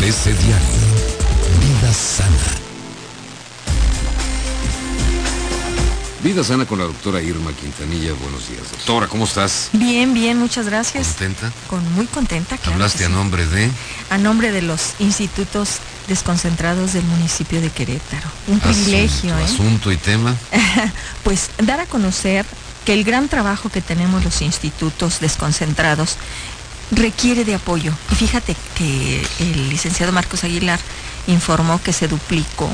ABC Diario. Vida sana. Vida sana con la doctora Irma Quintanilla. Buenos días, doctora. ¿Cómo estás? Bien, bien, muchas gracias. ¿Contenta? Con muy contenta. Claro Hablaste que a sí. nombre de A nombre de los institutos desconcentrados del municipio de Querétaro. Un privilegio, ¿eh? asunto y tema. Pues dar a conocer que el gran trabajo que tenemos los institutos desconcentrados requiere de apoyo. Y fíjate que el licenciado Marcos Aguilar informó que se duplicó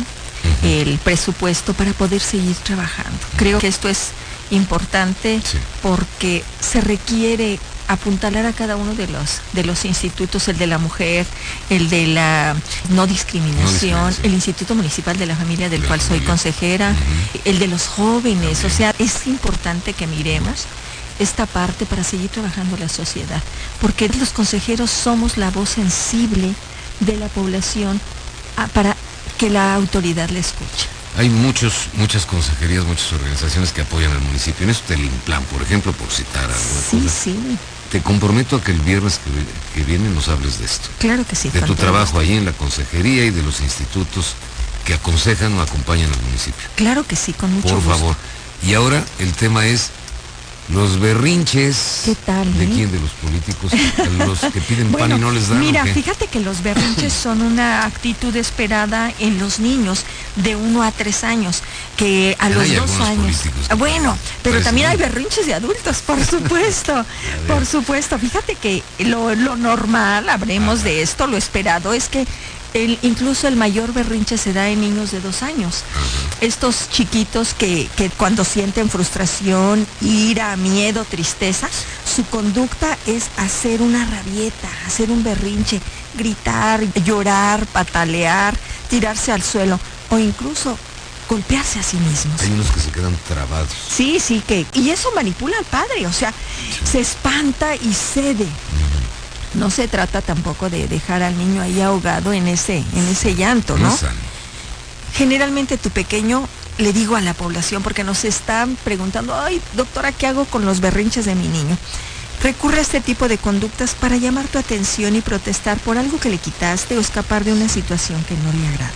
el presupuesto para poder seguir trabajando. Creo que esto es importante Sí. porque se requiere apuntalar a cada uno de los de los institutos, el de la mujer, el de la no discriminación, No discriminación. el Instituto Municipal de la Familia del la cual soy consejera, el de los jóvenes, o sea, es importante que miremos esta parte para seguir trabajando la sociedad, porque los consejeros somos la voz sensible de la población ah, para que la autoridad le escuche. Hay muchos, muchas consejerías, muchas organizaciones que apoyan al municipio. En esto del Implan, por ejemplo, por citar alguna Sí, cosa. sí, Te comprometo a que el viernes que, vi- que viene nos hables de esto. claro que sí. de tu trabajo ahí en la consejería y de los institutos que aconsejan o acompañan al municipio. Claro que sí, con mucho Por gusto. favor. Y ahora el tema es los berrinches. ¿Qué tal, ¿De eh? quién? De los políticos. Los que piden pan y no les dan. ¿o mira, fíjate que los berrinches son una actitud esperada en los niños de 1 a 3 años, que a los dos años. Bueno, pero también hay berrinches de adultos, por supuesto. por supuesto. Fíjate que lo, lo normal, habremos de esto, lo esperado es que el, incluso el mayor berrinche se da en niños de dos años. Estos chiquitos que, que cuando sienten frustración, ira, miedo, tristeza, su conducta es hacer una rabieta, hacer un berrinche, gritar, llorar, patalear, tirarse al suelo o incluso golpearse a sí mismos. Hay unos que se quedan trabados. Sí, sí, que. Y eso manipula al padre, o sea, se espanta y cede. No se trata tampoco de dejar al niño ahí ahogado en ese, en ese llanto, No. Generalmente tu pequeño, le digo a la población, porque nos están preguntando, ay, doctora, ¿qué hago con los berrinches de mi niño? Recurre a este tipo de conductas para llamar tu atención y protestar por algo que le quitaste o escapar de una situación que no le agrada.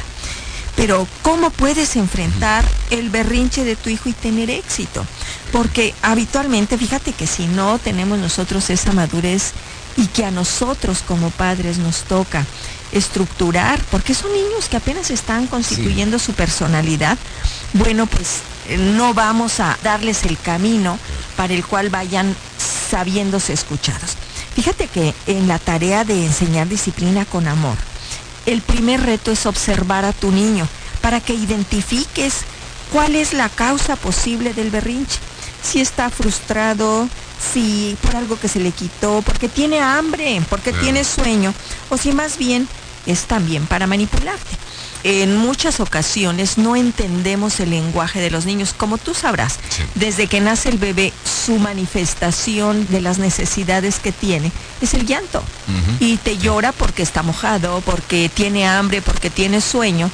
Pero ¿cómo puedes enfrentar el berrinche de tu hijo y tener éxito? Porque habitualmente, fíjate que si no tenemos nosotros esa madurez y que a nosotros como padres nos toca estructurar, porque son niños que apenas están constituyendo su personalidad, bueno, pues eh, no vamos a darles el camino para el cual vayan sabiéndose escuchados. Fíjate que en la tarea de enseñar disciplina con amor, el primer reto es observar a tu niño para que identifiques cuál es la causa posible del berrinche. Si está frustrado, si por algo que se le quitó, porque tiene hambre, porque Claro. tiene sueño, o si más bien es también para manipularte. En muchas ocasiones no entendemos el lenguaje de los niños, como tú sabrás. Sí. Desde que nace el bebé, su manifestación de las necesidades que tiene es el llanto y te llora porque está mojado, porque tiene hambre, porque tiene sueño.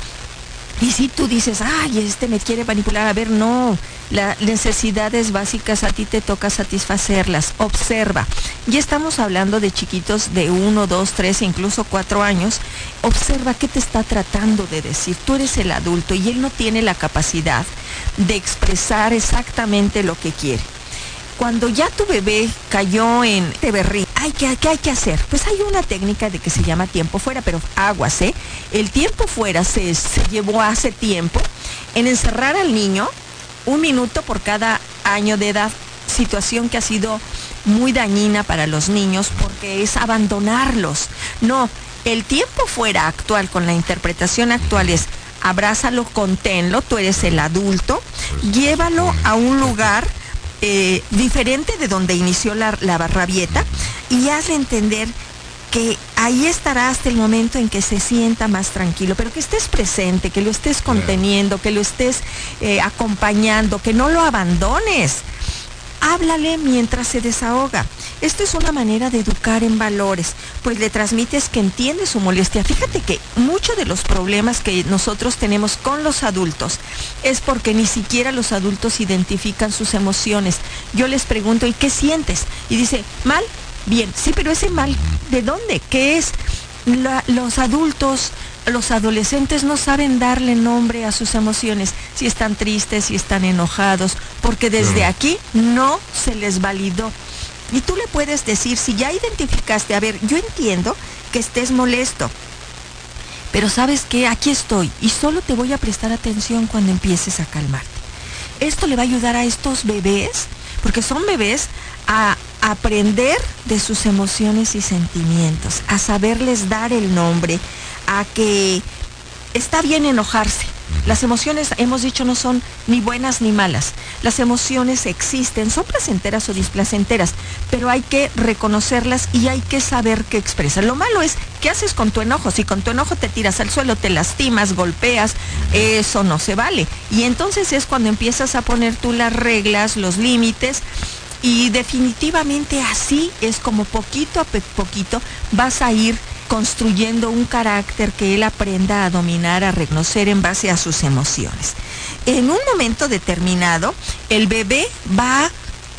Y si tú dices, ay, este me quiere manipular, a ver, no, las necesidades básicas a ti te toca satisfacerlas, observa. Ya estamos hablando de chiquitos de uno, dos, tres, incluso cuatro años. Observa qué te está tratando de decir. Tú eres el adulto y él no tiene la capacidad de expresar exactamente lo que quiere. Cuando ya tu bebé cayó en te berrín, ay, ¿qué, qué hay que hacer? Pues hay una técnica de que se llama tiempo fuera, pero aguas, ¿eh? El tiempo fuera se, se llevó hace tiempo en encerrar al niño un minuto por cada año de edad, situación que ha sido muy dañina para los niños porque es abandonarlos. No, el tiempo fuera actual con la interpretación actual es abrázalo, conténlo, tú eres el adulto, llévalo a un lugar eh, diferente de donde inició la, la rabieta y hazle entender que ahí estará hasta el momento en que se sienta más tranquilo, pero que estés presente, que lo estés conteniendo, que lo estés eh, acompañando, que no lo abandones. Háblale mientras se desahoga. Esto es una manera de educar en valores, pues le transmites que entiende su molestia. Fíjate que muchos de los problemas que nosotros tenemos con los adultos es porque ni siquiera los adultos identifican sus emociones. Yo les pregunto, ¿y qué sientes? Y dice, mal, bien, sí, pero ese mal, ¿de dónde? ¿Qué es? los adultos, los adolescentes no saben darle nombre a sus emociones, si están tristes, si están enojados, porque desde aquí no se les validó. Y tú le puedes decir, si ya identificaste, a ver, yo entiendo que estés molesto, pero sabes que aquí estoy y solo te voy a prestar atención cuando empieces a calmarte. Esto le va a ayudar a estos bebés, porque son bebés, a aprender de sus emociones y sentimientos, a saberles dar el nombre, a que está bien enojarse. Las emociones, hemos dicho, no son ni buenas ni malas. Las emociones existen, son placenteras o displacenteras, pero hay que reconocerlas y hay que saber qué expresan. Lo malo es, ¿qué haces con tu enojo? Si con tu enojo te tiras al suelo, te lastimas, golpeas, eso no se vale. Y entonces es cuando empiezas a poner tú las reglas, los límites y definitivamente así es como poquito a poquito vas a ir construyendo un carácter que él aprenda a dominar, a reconocer en base a sus emociones. En un momento determinado, el bebé va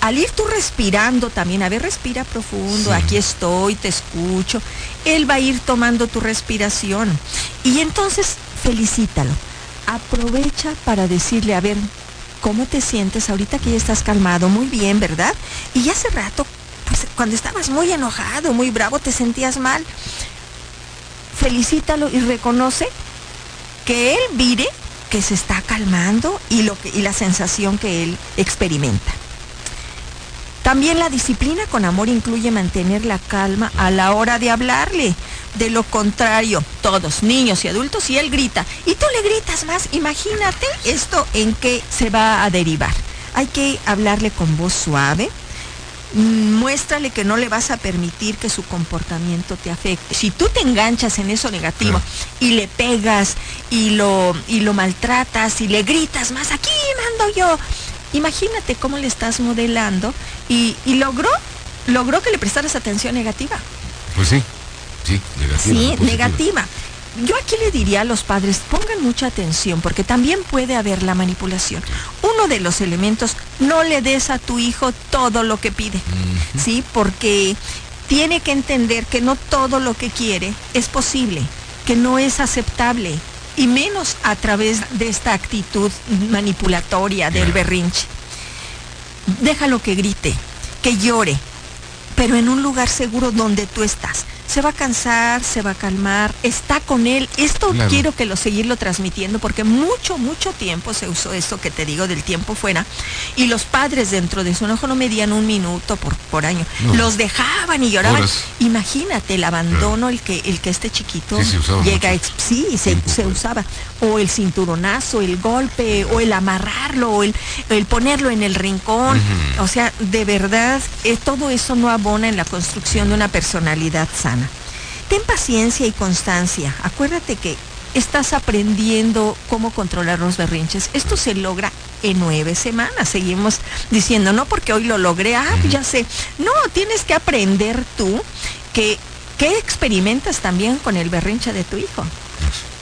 al ir tú respirando también, a ver, respira profundo, aquí estoy, te escucho, él va a ir tomando tu respiración y entonces felicítalo. Aprovecha para decirle, a ver, ¿cómo te sientes ahorita que ya estás calmado? Muy bien, ¿verdad? Y hace rato, pues cuando estabas muy enojado, muy bravo, te sentías mal felicítalo y reconoce que él vire que se está calmando y, lo y la sensación que él experimenta. También la disciplina con amor incluye mantener la calma a la hora de hablarle. De lo contrario, todos, niños y adultos, y él grita, y tú le gritas más, imagínate esto en qué se va a derivar. Hay que hablarle con voz suave, muéstrale que no le vas a permitir que su comportamiento te afecte. Si tú te enganchas en eso negativo y le pegas y lo, y lo maltratas y le gritas más, aquí mando yo, imagínate cómo le estás modelando y, y logró, logró que le prestaras atención negativa. Pues sí, sí, negativa. Sí, negativa yo aquí le diría a los padres, pongan mucha atención, porque también puede haber la manipulación. Uno de los elementos, no le des a tu hijo todo lo que pide, ¿sí? Porque tiene que entender que no todo lo que quiere es posible, que no es aceptable, y menos a través de esta actitud manipulatoria del berrinche. Déjalo que grite, que llore, pero en un lugar seguro donde tú estás se va a cansar, se va a calmar, está con él. Esto quiero que lo seguirlo transmitiendo porque mucho, mucho tiempo se usó esto que te digo del tiempo fuera y los padres dentro de su enojo no medían un minuto por, por año. Los dejaban y lloraban. Imagínate el abandono, el que, el que este chiquito llega, sí, se, se usaba. O el cinturonazo, el golpe, o el amarrarlo, o el, el ponerlo en el rincón. O sea, de verdad, eh, todo eso no abona en la construcción de una personalidad sana. Ten paciencia y constancia. Acuérdate que estás aprendiendo cómo controlar los berrinches. Esto se logra en nueve semanas. Seguimos diciendo, no porque hoy lo logré, ah, ya sé. No, tienes que aprender tú que, que experimentas también con el berrinche de tu hijo.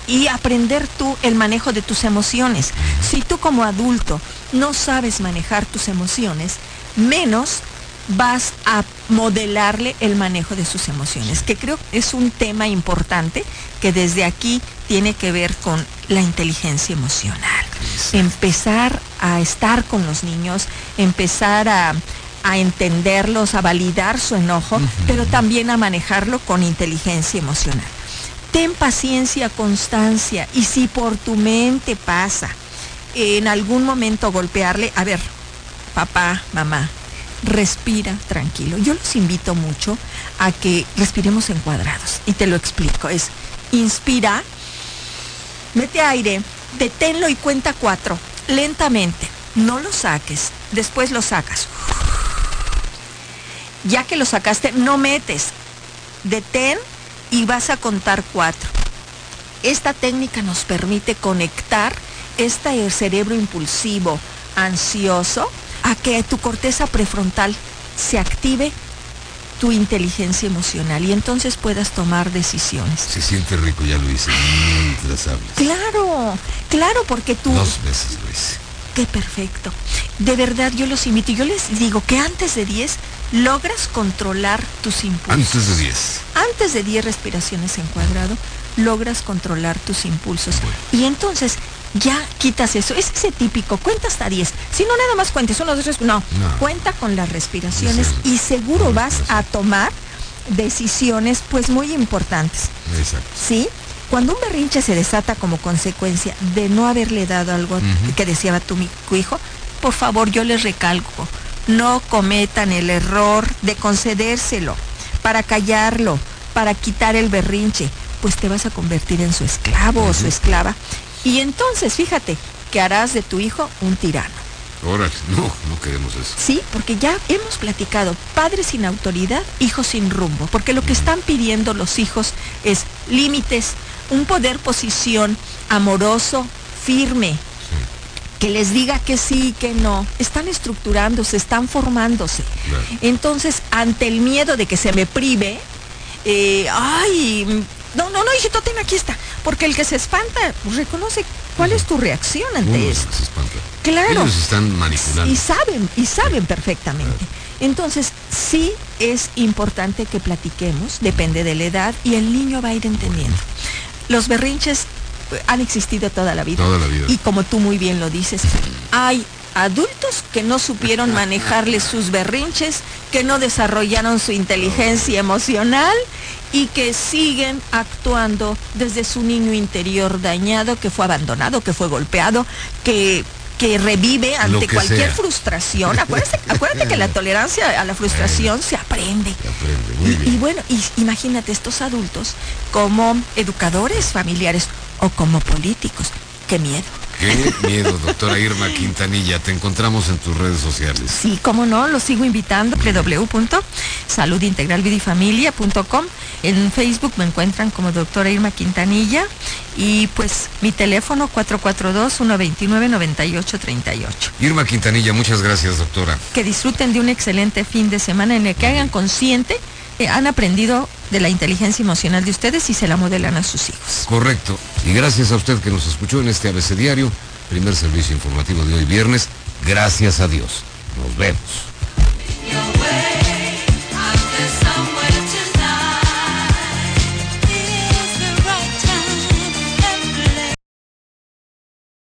Y aprender tú el manejo de tus emociones. Si tú como adulto no sabes manejar tus emociones, menos vas a modelarle el manejo de sus emociones, que creo es un tema importante que desde aquí tiene que ver con la inteligencia emocional. Empezar a estar con los niños, empezar a, entenderlos, a validar su enojo, pero también a manejarlo con inteligencia emocional. Ten paciencia, constancia, y si por tu mente pasa en algún momento golpearle, a ver, papá, mamá, respira tranquilo. Yo los invito mucho a que respiremos en cuadrados y te lo explico. Es inspira, mete aire, deténlo y cuenta cuatro, lentamente. No lo saques, después lo sacas. Ya que lo sacaste, no metes. Detén y vas a contar cuatro. Esta técnica nos permite conectar este cerebro impulsivo, ansioso, a que tu corteza prefrontal se active tu inteligencia emocional y entonces puedas tomar decisiones. Se siente rico, ya lo hice, mientras hablas. Claro, claro, porque tú... Dos veces lo hice. Qué perfecto. De verdad yo los invito. Yo les digo que antes de 10 logras controlar tus impulsos. Antes de 10. Antes de 10 respiraciones en cuadrado, logras controlar tus impulsos. Y entonces ya quitas eso. Es ese típico, cuenta hasta 10. Si no, nada más cuentes, uno, dos, tres, no. No. Cuenta con las respiraciones y seguro vas a tomar decisiones pues muy importantes. Exacto. ¿Sí? Cuando un berrinche se desata como consecuencia de no haberle dado algo que deseaba tu, tu hijo, por favor yo les recalco, no cometan el error de concedérselo para callarlo, para quitar el berrinche, pues te vas a convertir en su esclavo o su esclava. Y entonces, fíjate, que harás de tu hijo un tirano. Órale, no, no queremos eso. Sí, porque ya hemos platicado, padres sin autoridad, hijos sin rumbo, porque lo que están pidiendo los hijos es límites, un poder posición amoroso, firme, que les diga que sí, que no. Están estructurándose, están formándose. Claro. Entonces, ante el miedo de que se me prive, eh, ay, no, no, no, hijito, ten aquí está. Porque el que se espanta, pues, reconoce cuál es tu reacción ante Uno se espanta. Claro. Ellos están manipulando. Y saben, y saben perfectamente. Entonces, sí es importante que platiquemos, depende de la edad, y el niño va a ir entendiendo. Los berrinches eh, han existido toda la vida. Toda la vida. Y como tú muy bien lo dices, hay adultos que no supieron manejarles sus berrinches, que no desarrollaron su inteligencia emocional y que siguen actuando desde su niño interior dañado, que fue abandonado, que fue golpeado, que que revive ante que cualquier sea. frustración. Acuérdate, acuérdate que la tolerancia a la frustración se aprende. Se aprende, muy Y, bueno, y imagínate estos adultos como educadores familiares o como políticos. Qué miedo. Qué miedo, doctora Irma Quintanilla. Te encontramos en tus redes sociales. Sí, cómo no, los sigo invitando. www.saludintegralvidifamilia.com En Facebook me encuentran como doctora Irma Quintanilla y pues mi teléfono 442-129-9838. Irma Quintanilla, muchas gracias, doctora. Que disfruten de un excelente fin de semana en el que hagan consciente que han aprendido de la inteligencia emocional de ustedes y se la modelan a sus hijos. Correcto. Y gracias a usted que nos escuchó en este ABC Diario, primer servicio informativo de hoy viernes. Gracias a Dios. Nos vemos.